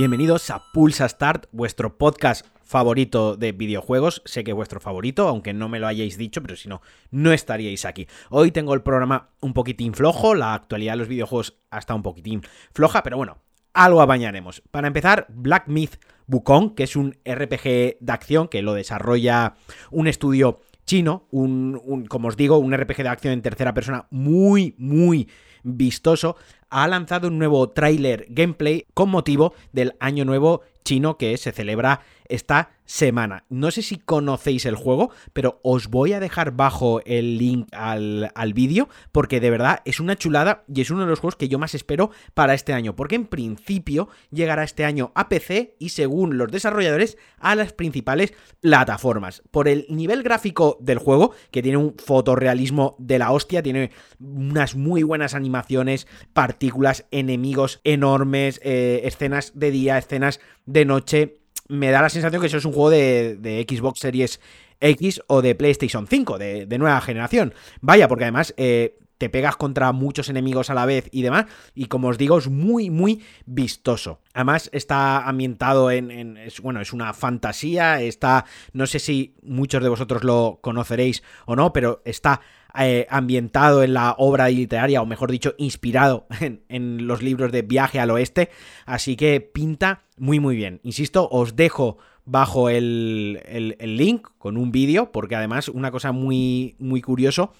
Bienvenidos a Pulsa Start, vuestro podcast favorito de videojuegos. Sé que es vuestro favorito, aunque no me lo hayáis dicho, pero si no, no estaríais aquí. Hoy tengo el programa un poquitín flojo, la actualidad de los videojuegos hasta un poquitín floja, pero bueno, algo apañaremos. Para empezar, Black Myth Wukong, que es un RPG de acción que lo desarrolla un estudio chino, un, como os digo, un RPG de acción en tercera persona muy, muy vistoso, ha lanzado un nuevo tráiler gameplay con motivo del Año Nuevo chino que se celebra esta semana. No sé si conocéis el juego, pero os voy a dejar bajo el link al, vídeo porque de verdad es una chulada y es uno de los juegos que yo más espero para este año, porque en principio llegará este año a PC y según los desarrolladores a las principales plataformas. Por el nivel gráfico del juego, que tiene un fotorrealismo de la hostia, tiene unas muy buenas animaciones, partículas, enemigos enormes, eh, escenas de día, escenas de noche, me da la sensación que eso es un juego de, Xbox Series X o de PlayStation 5, de, nueva generación. Vaya, porque además eh, te pegas contra muchos enemigos a la vez y demás, y como os digo, es muy, muy vistoso. Además está ambientado en, bueno, es una fantasía, está, no sé si muchos de vosotros lo conoceréis o no, pero está eh, ambientado en la obra literaria, o mejor dicho, inspirado en, los libros de Viaje al Oeste, así que pinta muy muy bien. Insisto, os dejo bajo el, link con un vídeo, porque además una cosa muy, muy curioso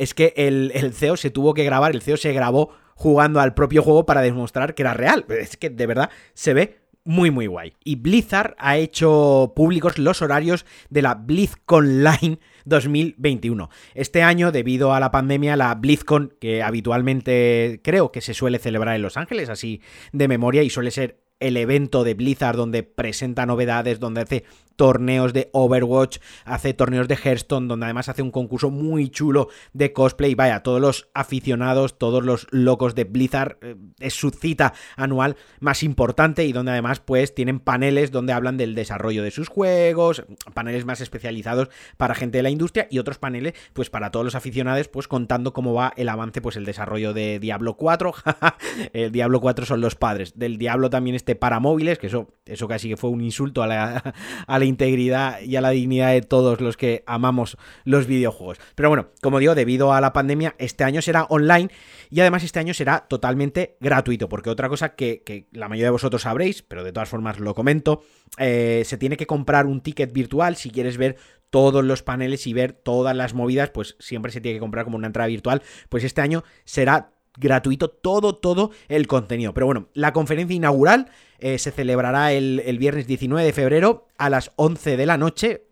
es que el, el CEO se tuvo que grabar, el CEO se grabó jugando al propio juego para demostrar que era real. Es que de verdad se ve muy muy guay. Y Blizzard ha hecho públicos los horarios de la BlizzCon Line 2021. Este año, debido a la pandemia, la BlizzCon, que habitualmente creo que se suele celebrar en Los Ángeles, así de memoria, y suele ser el evento de Blizzard donde presenta novedades, donde hace torneos de Overwatch, hace torneos de Hearthstone, donde además hace un concurso muy chulo de cosplay. Vaya, todos los aficionados, todos los locos de Blizzard, eh, es su cita anual más importante y donde además pues tienen paneles donde hablan del desarrollo de sus juegos, paneles más especializados para gente de la industria y otros paneles pues para todos los aficionados pues contando cómo va el avance pues el desarrollo de Diablo 4. el Diablo 4 son los padres. Del Diablo también este para móviles, que eso, eso casi que fue un insulto a la, a la integridad y a la dignidad de todos los que amamos los videojuegos. Pero bueno, como digo, debido a la pandemia, este año será online y además este año será totalmente gratuito, porque otra cosa que, la mayoría de vosotros sabréis, pero de todas formas lo comento, eh, se tiene que comprar un ticket virtual si quieres ver todos los paneles y ver todas las movidas, pues siempre se tiene que comprar como una entrada virtual, pues este año será gratuito todo, todo el contenido. Pero bueno, la conferencia inaugural eh, se celebrará el, viernes 19 de febrero a las 11 de la noche,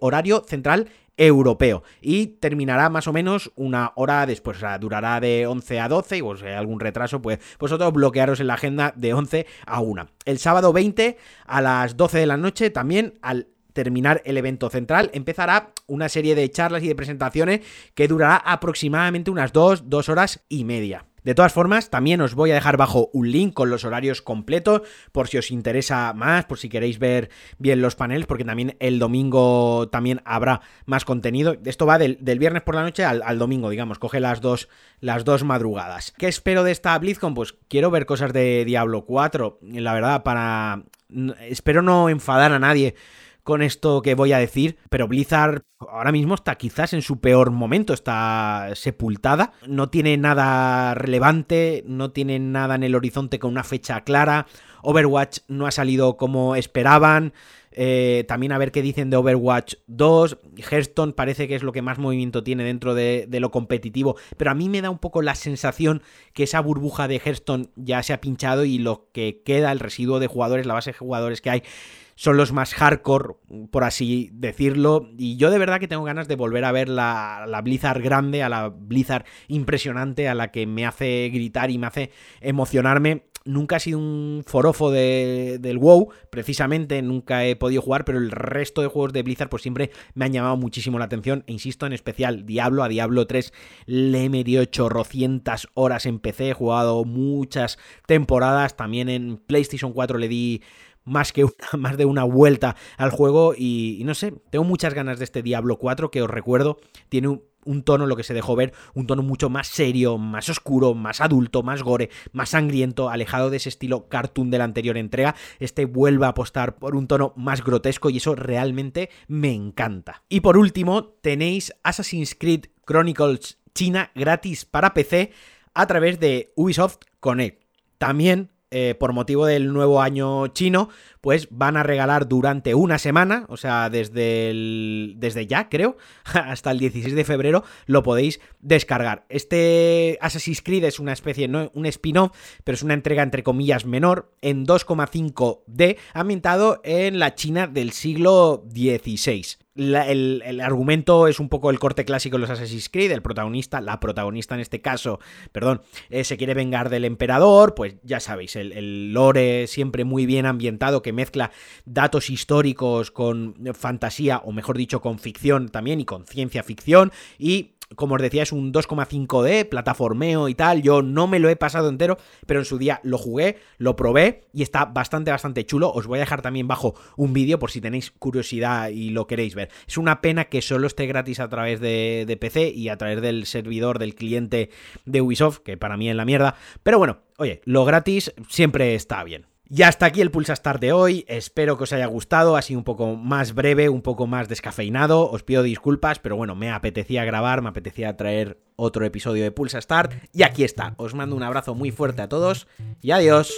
horario central europeo y terminará más o menos una hora después, o sea, durará de 11 a 12 y pues, si hay algún retraso, pues vosotros bloquearos en la agenda de 11 a 1. El sábado 20 a las 12 de la noche también al terminar el evento central, empezará una serie de charlas y de presentaciones que durará aproximadamente unas 2, 2 horas y media. De todas formas, también os voy a dejar bajo un link con los horarios completos por si os interesa más, por si queréis ver bien los paneles, porque también el domingo también habrá más contenido. Esto va del, viernes por la noche al, al, domingo, digamos, coge las dos, las dos madrugadas. ¿Qué espero de esta BlizzCon? Pues quiero ver cosas de Diablo 4, la verdad, para... Espero no enfadar a nadie con esto que voy a decir, pero Blizzard ahora mismo está quizás en su peor momento, está sepultada, no tiene nada relevante, no tiene nada en el horizonte con una fecha clara, Overwatch no ha salido como esperaban, eh, también a ver qué dicen de Overwatch 2. Hearthstone parece que es lo que más movimiento tiene dentro de, de, lo competitivo. Pero a mí me da un poco la sensación que esa burbuja de Hearthstone ya se ha pinchado y lo que queda, el residuo de jugadores, la base de jugadores que hay, son los más hardcore, por así decirlo. Y yo de verdad que tengo ganas de volver a ver la, la, Blizzard grande, a la Blizzard impresionante, a la que me hace gritar y me hace emocionarme. Nunca he sido un forofo de, del WoW, precisamente, nunca he podido jugar, pero el resto de juegos de Blizzard pues siempre me han llamado muchísimo la atención. E insisto, en especial Diablo, a Diablo 3 le he metido chorrocientas horas en PC, he jugado muchas temporadas, también en PlayStation 4 le di más que más de una vuelta al juego y, no sé, tengo muchas ganas de este Diablo 4 que os recuerdo, tiene un, un tono, lo que se dejó ver, un tono mucho más serio, más oscuro, más adulto, más gore, más sangriento, alejado de ese estilo cartoon de la anterior entrega. Este vuelve a apostar por un tono más grotesco y eso realmente me encanta. Y por último, tenéis Assassin's Creed Chronicles China gratis para PC a través de Ubisoft Connect. También eh, por motivo del nuevo año chino, pues van a regalar durante una semana, o sea, desde, el, desde ya, creo, hasta el 16 de febrero, lo podéis descargar. Este Assassin's Creed es una especie, no un spin-off, pero es una entrega entre comillas menor, en 2,5D, ambientado en la China del siglo XVI el, argumento es un poco el corte clásico de los Assassin's Creed. El protagonista, la protagonista en este caso, perdón, eh, se quiere vengar del emperador. Pues ya sabéis, el, el, lore siempre muy bien ambientado que mezcla datos históricos con fantasía, o mejor dicho, con ficción también y con ciencia ficción. Y como os decía, es un 2,5D, plataformeo y tal. Yo no me lo he pasado entero, pero en su día lo jugué, lo probé y está bastante, bastante chulo. Os voy a dejar también bajo un vídeo por si tenéis curiosidad y lo queréis ver. Es una pena que solo esté gratis a través de, PC y a través del servidor del cliente de Ubisoft, que para mí es la mierda. Pero bueno, oye, lo gratis siempre está bien. Y hasta aquí el Pulsa Start de hoy. Espero que os haya gustado. Ha sido un poco más breve, un poco más descafeinado. Os pido disculpas, pero bueno, me apetecía grabar, me apetecía traer otro episodio de Pulsa Start. Y aquí está. Os mando un abrazo muy fuerte a todos y adiós.